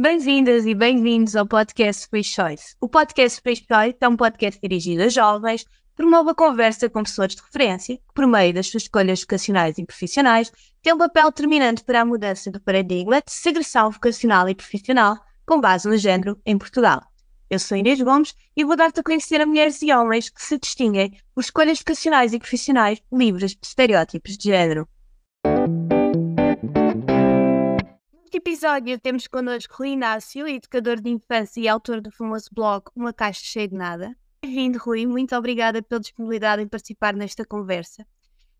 Bem-vindas e bem-vindos ao podcast Space Choice. O podcast Space Choice é um podcast dirigido a jovens, promove a conversa com pessoas de referência, que, por meio das suas escolhas vocacionais e profissionais, tem um papel determinante para a mudança do paradigma de segressão vocacional e profissional com base no género em Portugal. Eu sou Inês Gomes e vou dar-te a conhecer a mulheres e homens que se distinguem por escolhas vocacionais e profissionais livres de estereótipos de género. Neste episódio temos connosco Rui Inácio, educador de infância e autor do famoso blog Uma Caixa Cheia de Nada. Bem-vindo, Rui. Muito obrigada pela disponibilidade em participar nesta conversa.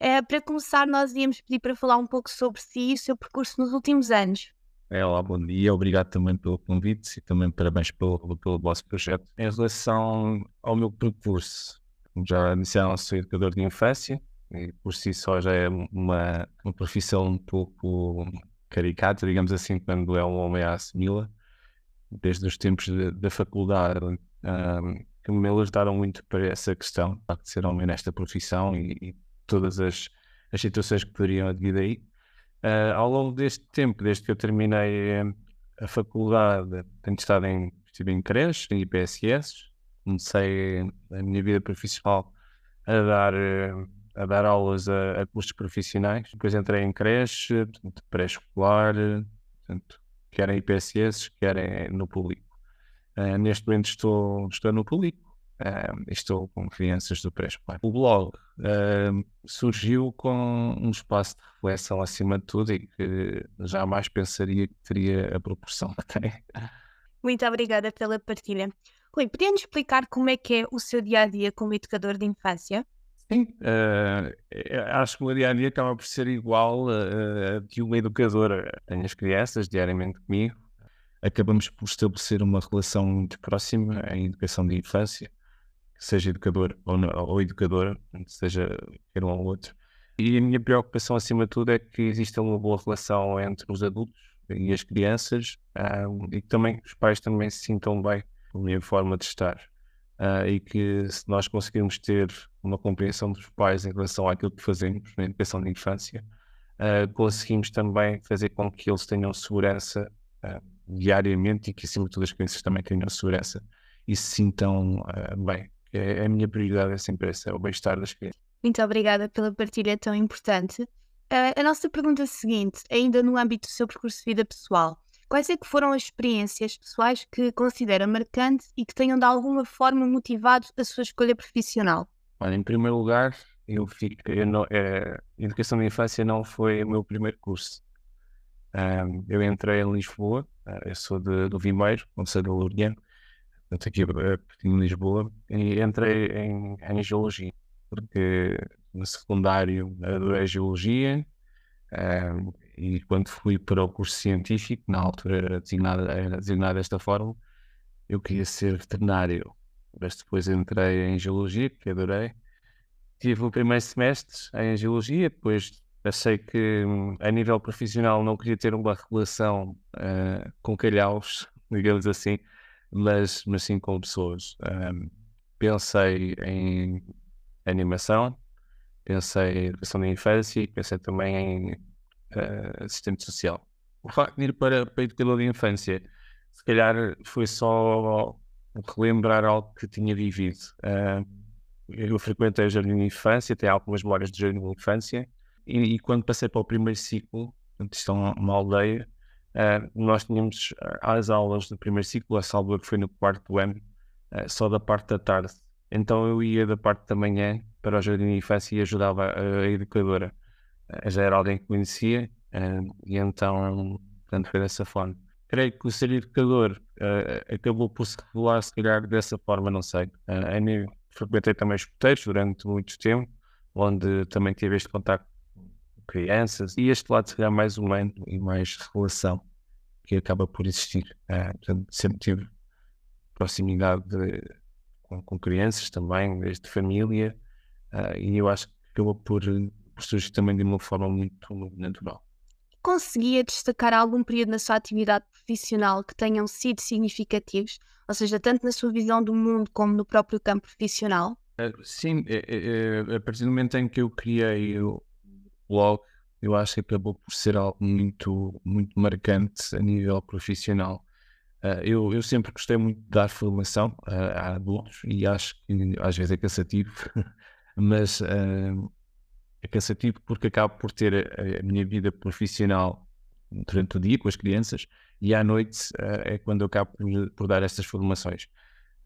Uh, para começar, nós íamos pedir para falar um pouco sobre si e o seu percurso nos últimos anos. É, olá, bom dia. Obrigado também pelo convite e também parabéns pelo, pelo vosso projeto. Em relação ao meu percurso, como já iniciaram, sou educador de infância e por si só já é uma, uma profissão um pouco caricata, digamos assim, quando é um homem a assumi-la. Desde os tempos da faculdade, um, que me ajudaram muito para essa questão, de ser homem nesta profissão e, e todas as, as situações que poderiam advir daí. Uh, ao longo deste tempo, desde que eu terminei eh, a faculdade, tenho estado em, estive em creches, em IPSS, comecei a minha vida profissional a dar, eh, a dar aulas a, a cursos profissionais, depois entrei em creche, pré-escolar, quer em IPSS, quer no público. Uh, neste momento estou, estou no público, Uh, estou com crianças do pré-escolar. O blog uh, surgiu com um espaço de reflexão acima de tudo e que jamais pensaria que teria a proporção que tem. Muito obrigada pela partilha. Rui, podia-nos explicar como é que é o seu dia-a-dia como educador de infância? Sim, uh, acho que o meu dia-a-dia acaba por ser igual a de uma educadora. Tenho as crianças diariamente comigo, acabamos por estabelecer uma relação muito próxima em educação de infância seja educador ou, não, ou educadora, seja quer um ou outro. E a minha preocupação, acima de tudo, é que exista uma boa relação entre os adultos e as crianças um, e que também os pais também se sintam bem com a minha forma de estar. Uh, e que se nós conseguirmos ter uma compreensão dos pais em relação àquilo que fazemos na educação de infância, uh, conseguimos também fazer com que eles tenham segurança uh, diariamente e que, acima de tudo, as crianças também tenham segurança e se sintam bem é, é, a minha prioridade é sempre essa, é o bem-estar das crianças. Muito obrigada pela partilha tão importante. A nossa pergunta seguinte, ainda no âmbito do seu percurso de vida pessoal, quais é que foram as experiências pessoais que considera marcantes e que tenham de alguma forma motivado a sua escolha profissional? Olha, em primeiro lugar, eu fico, eu não, é, Educação da Infância não foi o meu primeiro curso. Um, eu entrei em Lisboa, uh, eu sou de, do Vimeiro, Conselho de Loureano, portanto aqui em Lisboa, e entrei em, em Geologia, porque no secundário adorei Geologia, um, e quando fui para o curso científico, na altura era designado, era designado desta forma, eu queria ser veterinário, mas depois entrei em Geologia, que adorei. Tive o primeiro semestre em Geologia, depois achei que a nível profissional não queria ter uma relação uh, com calhaus, digamos assim, mas, mas sim com pessoas. Um, pensei em animação, pensei em educação da infância pensei também em assistente social. O facto de ir para, para educador de infância, se calhar foi só relembrar algo que tinha vivido. Uh, eu frequentei o jardim de infância, tenho algumas memórias de jardim de infância, e, e, quando passei para o primeiro ciclo, isto é uma aldeia, Uh, nós tínhamos as aulas do primeiro ciclo, a salva que foi no quarto ano, uh, só da parte da tarde. Então eu ia da parte da manhã para o jardim de infância e ajudava a, a educadora. Uh, já era alguém que conhecia, e então, portanto, foi dessa forma. Creio que o ser educador acabou por se revelar, se calhar, dessa forma, não sei. Uh, frequentei também os escuteiros durante muito tempo, onde também tive este contato crianças, e este lado será mais humano e mais relação que acaba por existir. Portanto, sempre tive proximidade de, com, com, crianças também, desde família, uh, e eu acho que acabou por, surgir também de uma forma muito, muito natural. Conseguia destacar algum período na sua atividade profissional que tenham sido significativos, ou seja, tanto na sua visão do mundo como no próprio campo profissional? Uh, sim, é, é, a partir do momento em que eu criei o, blog, eu acho que acabou por ser algo muito, muito marcante a nível profissional. Uh, eu, eu sempre gostei muito de dar formação uh, a adultos e acho que às vezes é cansativo, mas uh, é cansativo porque acabo por ter a, a, minha vida profissional durante o dia com as crianças e à noite é quando eu acabo por, por dar estas formações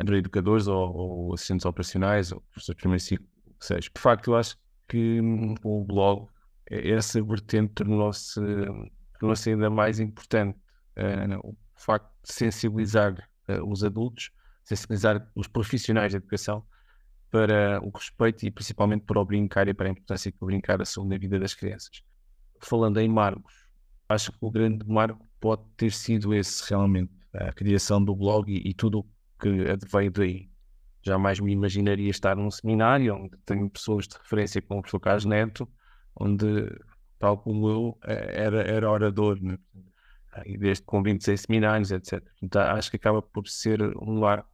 entre educadores ou, ou assistentes operacionais ou professores de primeiro ciclo, seja. De facto, eu acho que hum, o blog, essa vertente tornou-se tornou ainda mais importante. Uh, o facto de sensibilizar uh, os adultos, sensibilizar os profissionais de educação para o respeito e principalmente para o brincar e para a importância que o brincar assume na vida das crianças. Falando em marcos, acho que o grande marco pode ter sido esse realmente, a criação do blog e, e tudo que veio daí. Jamais me imaginaria estar num seminário onde tenho pessoas de referência como o professor Carlos Neto, onde, tal como eu, eh, era, era orador. Né? e desde com 26 seminários, etc. Então, acho que acaba por ser um lugar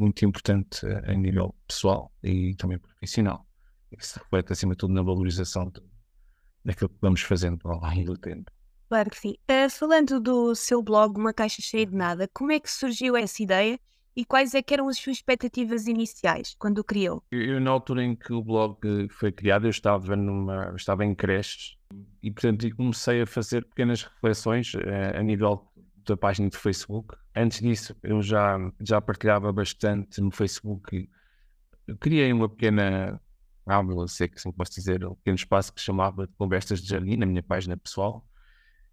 muito importante a nível pessoal e também profissional. Isso reflete, acima de tudo, na valorização de, daquilo que vamos fazendo ao longo do tempo. Claro que sim. Uh, falando do seu blog, Uma Caixa Cheia de Nada, como é que surgiu essa ideia e quais é que eram as suas expectativas iniciais quando o criou? Eu, eu, na altura em que o blog foi criado, eu estava, numa, estava em creches e, portanto, comecei a fazer pequenas reflexões uh, a nível da página do Facebook. Antes disso, eu já, já partilhava bastante no Facebook. Eu criei uma pequena, não sei que assim posso dizer, um pequeno espaço que chamava de Conversas de Jardim, na minha página pessoal,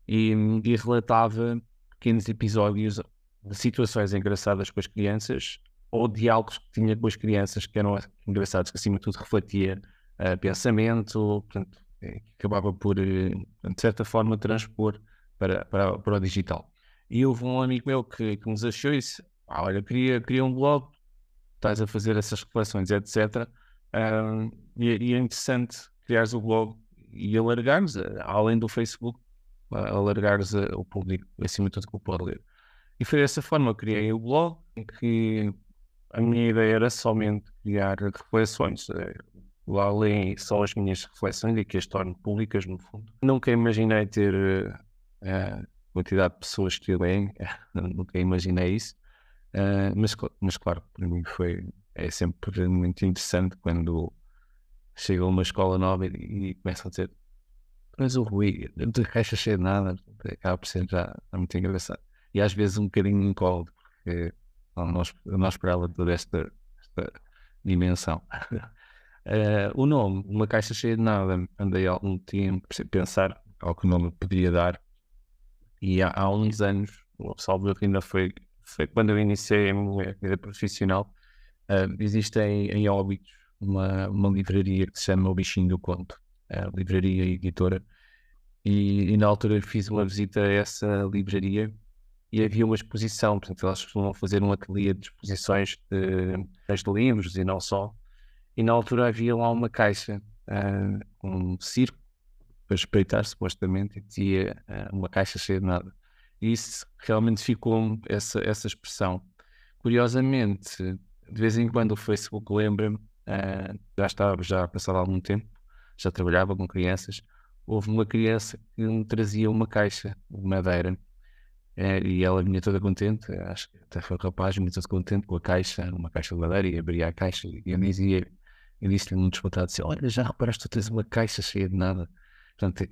e, e relatava pequenos episódios de situações engraçadas com as crianças ou diálogos que tinha com as crianças que eram engraçados, que acima de tudo refletia uh, pensamento, portanto, é, acabava por, uh, de certa forma, transpor para, para, para o digital. E houve um amigo meu que, que nos achou disse: ah, Olha, queria, queria um blog, estás a fazer essas reflexões, etc. Uh, e, e, é interessante criares o blog e alargares, além do Facebook, alargares o público, acima de tudo, que o pode ler. E foi dessa forma que criei o blog, em que a minha ideia era somente criar reflexões. Eh, lá além só as minhas reflexões e que as torno públicas, no fundo. Nunca imaginei ter uh, quantidade de pessoas que leem, nunca imaginei isso. Uh, mas, mas claro, para mim foi é sempre muito interessante quando chega a uma escola nova e, e a dizer mas o Rui, te caixa cheio de nada, acaba por ser já muito engraçado e às vezes um bocadinho incómodo, porque nós, nós esperava toda esta, esta dimensão. uh, o nome, uma caixa cheia de nada, andei algum tempo a pensar ao que o nome poderia dar, e há, há uns anos, o salvo ainda foi, foi quando eu iniciei a minha vida profissional, uh, existe em, em uma, uma livraria que se chama O Bichinho do Conto, a livraria e editora, e, e, na altura fiz uma visita a essa livraria e havia uma exposição, portanto, elas costumam fazer um ateliê de exposições de, de livros e não só. E na altura havia lá uma caixa, uh, um circo, para espreitar supostamente, e dizia uh, uma caixa cheia de nada. E isso realmente ficou essa, essa expressão. Curiosamente, de vez em quando o Facebook lembra-me, uh, já estava já a passar algum tempo, já trabalhava com crianças, houve uma criança que me trazia uma caixa de madeira é, e ela vinha toda contente, acho que até foi o rapaz, vinha contente com a caixa, uma caixa de madeira, e abria a caixa e eu dizia, eu disse-lhe muito despontado, assim, olha, já reparaste, tu tens uma caixa cheia de nada. Portanto,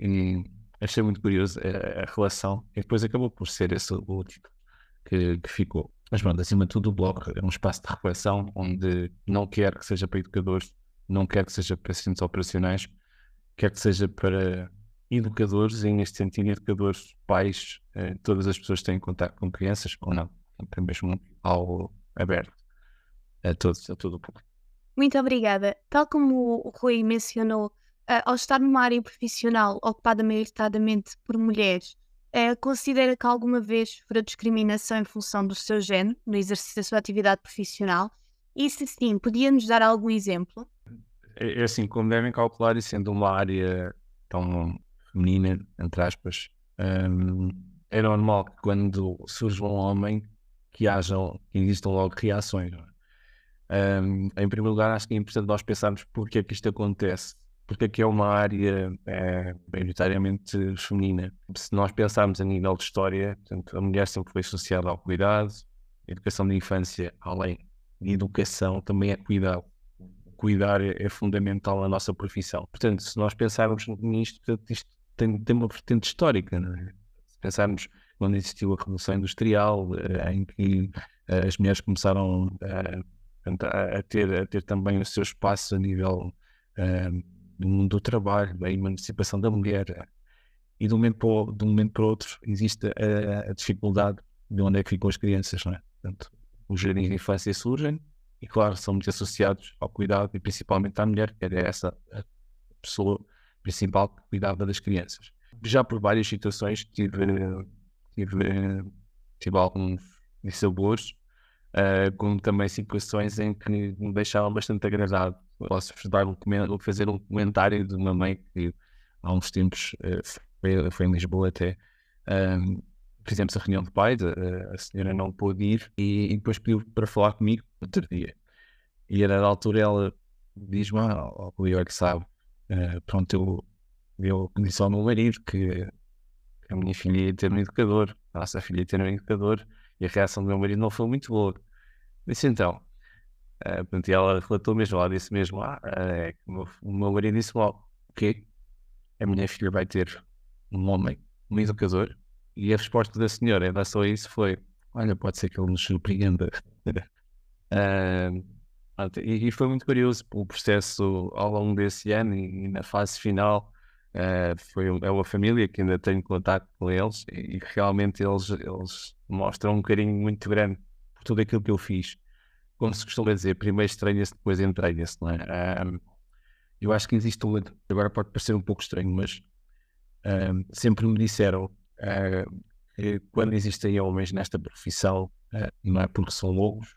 achei muito curioso a, a, relação, e depois acabou por ser esse o título que, que ficou. Mas pronto, acima de tudo, o blog é um espaço de reflexão onde não quer que seja para educadores, não quer que seja para assistentes operacionais, quer que seja para educadores, e neste sentido, educadores, pais, eh, todas as pessoas têm contato com crianças, ou não, até mesmo ao aberto a todos, a todo o público. Muito obrigada. Tal como o Rui mencionou, uh, ao estar numa área profissional ocupada maioritariamente por mulheres, uh, considera que alguma vez sofreu discriminação em função do seu género no exercício da sua atividade profissional? E se sim, podia-nos dar algum exemplo? É, é assim, como devem calcular, e sendo uma área tão feminina, entre aspas, um, é normal que quando surge um homem que hajam, que existam logo reações. Um, em primeiro lugar, acho que é importante nós pensarmos porque é que isto acontece. Porque aqui é uma área é, maioritariamente feminina. Se nós pensarmos a nível de história, portanto, a mulher sempre foi associada ao cuidado, educação de infância, além de educação, também é cuidado. Cuidar é, é fundamental na nossa profissão. Portanto, se nós pensarmos nisto, isto tem, tem uma vertente histórica. É? Se pensarmos quando existiu a Revolução Industrial, eh, em que eh, as mulheres começaram a, a, ter, a ter também o seu espaço a nível do mundo do trabalho, da emancipação da mulher. E de um momento para, o, de um momento para outro existe a, a, dificuldade de onde é que ficam as crianças, não é? Portanto, os jardins de infância surgem e, claro, são muito associados ao cuidado e principalmente à mulher, que era essa a pessoa principal que cuidava das crianças. Já por várias situações tive, tive, tive alguns dissabores, uh, como também situações em que me deixavam bastante agradado. Posso dar um, fazer um comentário de uma mãe que há uns tempos uh, foi, foi, em Lisboa até. Um, fizemos a reunião de pais, a, a senhora não pôde ir e, e, depois pediu para falar comigo outro dia. E a dada altura ela diz-me, o Igor que sabe, uh, pronto, eu, eu disse ao meu marido que a minha filha ia ter um educador, a nossa filha ia ter um educador, e a reação do meu marido não foi muito boa. Disse então, uh, portanto, ela relatou mesmo, ela disse mesmo, ah, é, que o, meu, meu marido disse logo, o quê? A minha filha vai ter um homem, um educador, e a resposta da senhora em relação a isso foi: Olha, pode ser que ele nos surpreenda. uh, e, e, foi muito curioso o processo ao longo desse ano e, e na fase final. Uh, foi, é uma família que ainda tenho contato com eles e, e realmente eles, eles mostram um carinho muito grande por tudo aquilo que eu fiz. Como se costuma dizer, primeiro estranha-se, depois entranha-se, não é? Um, eu acho que existe um. Agora pode parecer um pouco estranho, mas um, sempre me disseram uh, quando existem homens nesta profissão, uh, não é porque são loucos,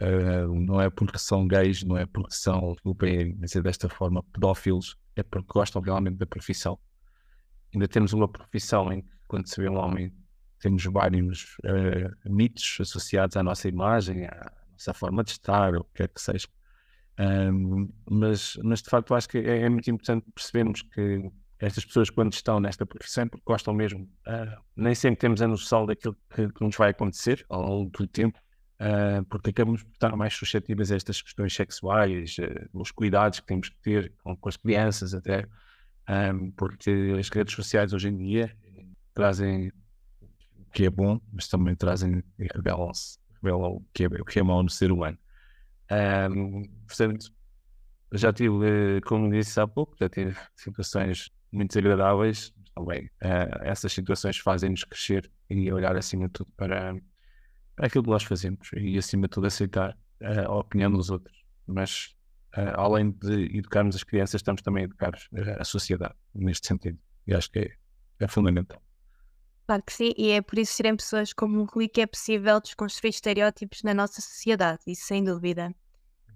uh, não é porque são gays, não é porque são, desculpem dizer desta forma, pedófilos, é porque gostam realmente da profissão. Ainda temos uma profissão em que, quando se vê um homem, temos vários mitos associados à nossa imagem, à nossa forma de estar, ou o que quer que seja. Um, mas, mas de facto acho que é, é muito importante percebermos que estas pessoas, quando estão nesta profissão, porque gostam mesmo, uh, nem sempre temos a noção daquilo que, que, nos vai acontecer ao longo do tempo, uh, porque acabamos por estar mais suscetíveis a estas questões sexuais, uh, os cuidados que temos que ter com, com as crianças, até, um, porque as redes sociais hoje em dia trazem o que é bom, mas também trazem e o que é, o que é mau no ser humano. Um, portanto, já tive, como disse há pouco, já tive situações muito desagradáveis, também uh, essas situações fazem-nos crescer e olhar acima de tudo para, para aquilo que nós fazemos e acima de tudo aceitar uh, a opinião dos outros. Mas uh, além de educarmos as crianças, estamos também a educar a sociedade neste sentido. E acho que é, é fundamental. Claro que sim, e é por isso serem pessoas como o Rui que é possível desconstruir estereótipos na nossa sociedade, isso sem dúvida.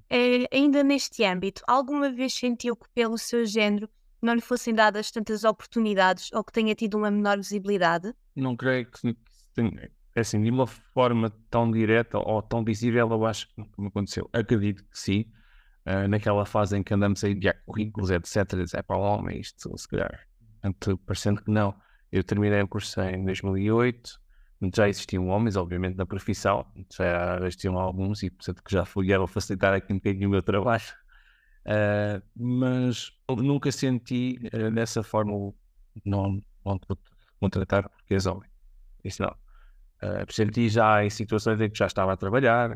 É, ainda neste âmbito, alguma vez sentiu que pelo seu género não lhe fossem dadas tantas oportunidades ou que tenha tido uma menor visibilidade? Não creio que tenha, é assim, de uma forma tão direta ou tão visível, eu acho que não aconteceu. Acredito que sim. Uh, naquela fase em que andamos a enviar currículos, etc. É para o homem, isto, se calhar. Parecendo que não. Eu terminei o curso em 2008, já existiam homens, obviamente, na profissão, já existiam alguns e, portanto, que já a facilitar aqui um bocadinho o meu trabalho. Uh, mas nunca senti uh, dessa forma não, não contratar porque és homem. Isso não. Uh, senti já em situações em que já estava a trabalhar.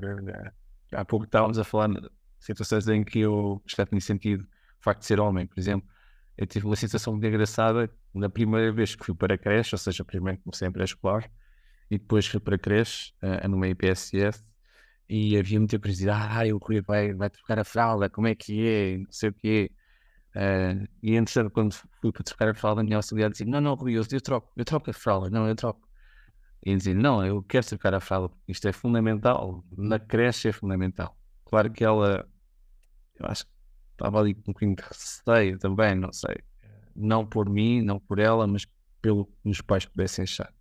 Há pouco estávamos a falar de situações em que eu já tinha sentido o facto de ser homem, por exemplo. Eu tive uma situação muito engraçada na primeira vez que fui para a creche, ou seja, primeiro comecei em pré-escolar e depois fui para a creche, uh, numa IPSS, e havia muita curiosidade, ah, o Rui vai, vai trocar a fralda, como é que é, não sei o quê. Uh, e entretanto, quando fui para trocar a fralda, a minha auxiliar dizia, não, não, Rui, eu, eu troco, eu troco a fralda, não, eu troco. E dizia, não, eu quero trocar a fralda, isto é fundamental, na creche é fundamental. Claro que ela, eu acho que estava ali com um bocadinho de receio também, não sei. Não por mim, não por ela, mas pelo que os pais pudessem achar.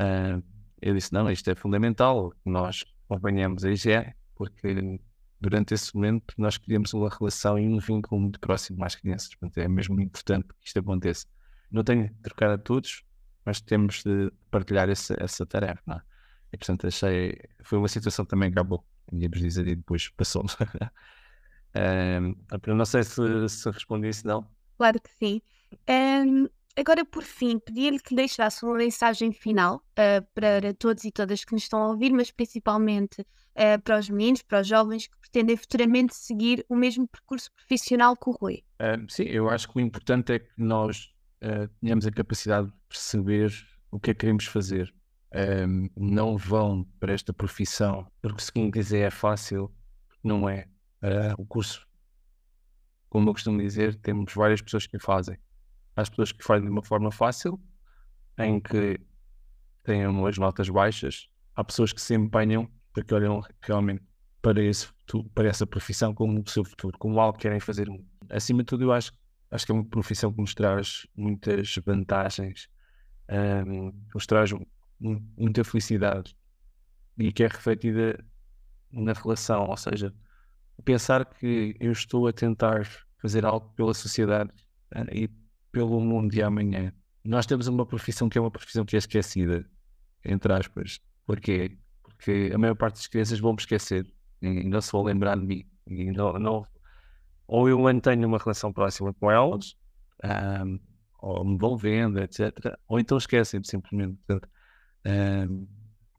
Uh, eu disse, não, isto é fundamental, nós acompanhamos a higiene, porque durante esse momento nós criamos uma relação e um vínculo muito próximo às crianças. Portanto, é mesmo importante que isto aconteça. Não tenho de trocar a todos, mas temos de partilhar essa, essa tarefa. É? E portanto achei. Foi uma situação também que acabou, íamos dizer, e depois passou. um, não sei se, se respondi isso, não. Claro que sim. Um, agora, por fim, pedia-lhe que deixasse uma mensagem final uh, para todos e todas que nos estão a ouvir, mas principalmente uh, para os meninos, para os jovens que pretendem futuramente seguir o mesmo percurso profissional que o Rui. Uh, sim, eu acho que o importante é que nós tenhamos a capacidade de perceber o que é que queremos fazer. Um, não vão para esta profissão porque se quem quiser é fácil, não é. o curso, como eu costumo dizer, temos várias pessoas que fazem Há pessoas que fazem de uma forma fácil, em que têm umas notas baixas. Há pessoas que se empenham porque olham realmente para, esse futuro, para essa profissão como o seu futuro, como algo que querem fazer. Acima de tudo, eu acho, acho que é uma profissão que nos traz muitas vantagens, um, nos traz muita felicidade e que é refletida na relação. Ou seja, pensar que eu estou a tentar fazer algo pela sociedade uh, e pelo mundo de amanhã. Nós temos uma profissão que é uma profissão que é esquecida, entre aspas. Porquê? Porque a maior parte das crianças vão me esquecer e não se vão lembrar de mim. E não, não, ou eu mantenho uma relação próxima com elas, um, ou me vão vendo, etc. Ou então esquecem-me simplesmente. Um,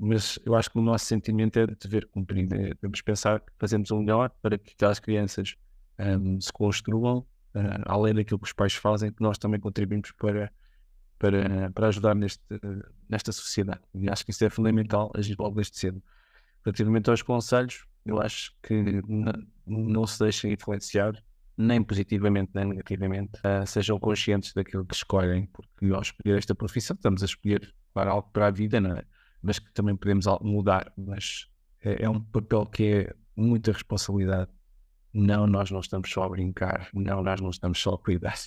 mas eu acho que o nosso sentimento é de dever cumprido. É, devemos pensar que fazemos o melhor para que aquelas crianças um, se construam uh, além daquilo que os pais fazem, que nós também contribuímos para, para, para ajudar neste, nesta sociedade. E acho que isso é fundamental, agir logo desde cedo. Relativamente aos conselhos, eu acho que não se deixem influenciar, nem positivamente nem negativamente, uh, sejam conscientes daquilo que escolhem, porque ao escolher esta profissão estamos a escolher para algo para a vida, não é? Mas que também podemos mudar. Mas é, é um papel que é muita responsabilidade não, nós não estamos só a brincar, não, nós não estamos só a cuidar.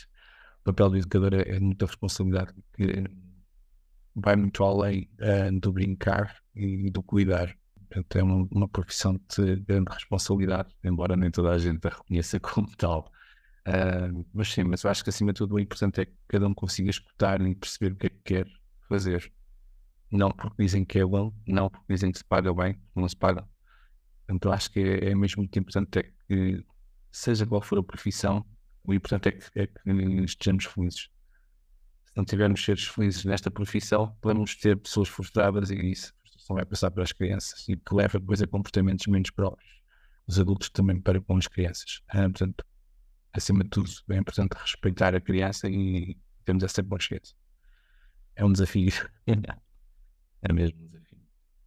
O papel do educador é, é muita responsabilidade que vai muito além uh, do brincar e do cuidar. Portanto, é uma, uma, profissão de grande responsabilidade, embora nem toda a gente a reconheça como tal. Uh, mas sim, mas eu acho que acima de tudo o importante é que cada um consiga escutar e perceber o que é que quer fazer. Não porque dizem que é bom, não porque dizem que se paga bem, não se paga. Portanto, acho que é, é mesmo muito importante é que, seja qual for a profissão, o importante é que, é que estejamos felizes. Se não tivermos seres felizes nesta profissão, podemos ter pessoas frustradas e isso não vai passar para as crianças e que leva depois a comportamentos menos próprios. Os adultos também para com as crianças. Ah, portanto, acima de tudo, é importante respeitar a criança e temos essa consciência. É um desafio. é mesmo um desafio.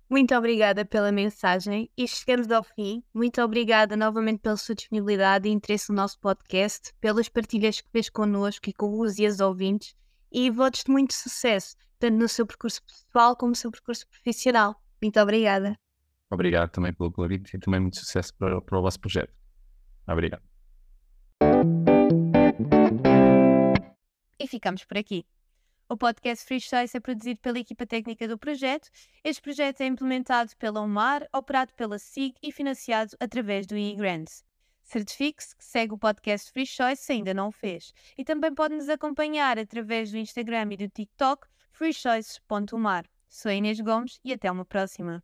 Muito obrigada pela mensagem e chegamos ao fim. Muito obrigada novamente pela sua disponibilidade e interesse no nosso podcast, pelas partilhas que fez connosco e com os e as ouvintes e votos de muito sucesso, tanto no seu percurso pessoal como no seu percurso profissional. Muito obrigada. Obrigado também pelo convite e também muito sucesso para, para o vosso projeto. Obrigado. E ficamos por aqui. O podcast Free Choice é produzido pela equipa técnica do projeto. Este projeto é implementado pela UMAR, operado pela SIG e financiado através do e-Grants. Certifique-se que segue o podcast Free Choice se ainda não o fez. E também pode nos acompanhar através do Instagram e do TikTok freechoices.umar. Sou Inês Gomes e até uma próxima.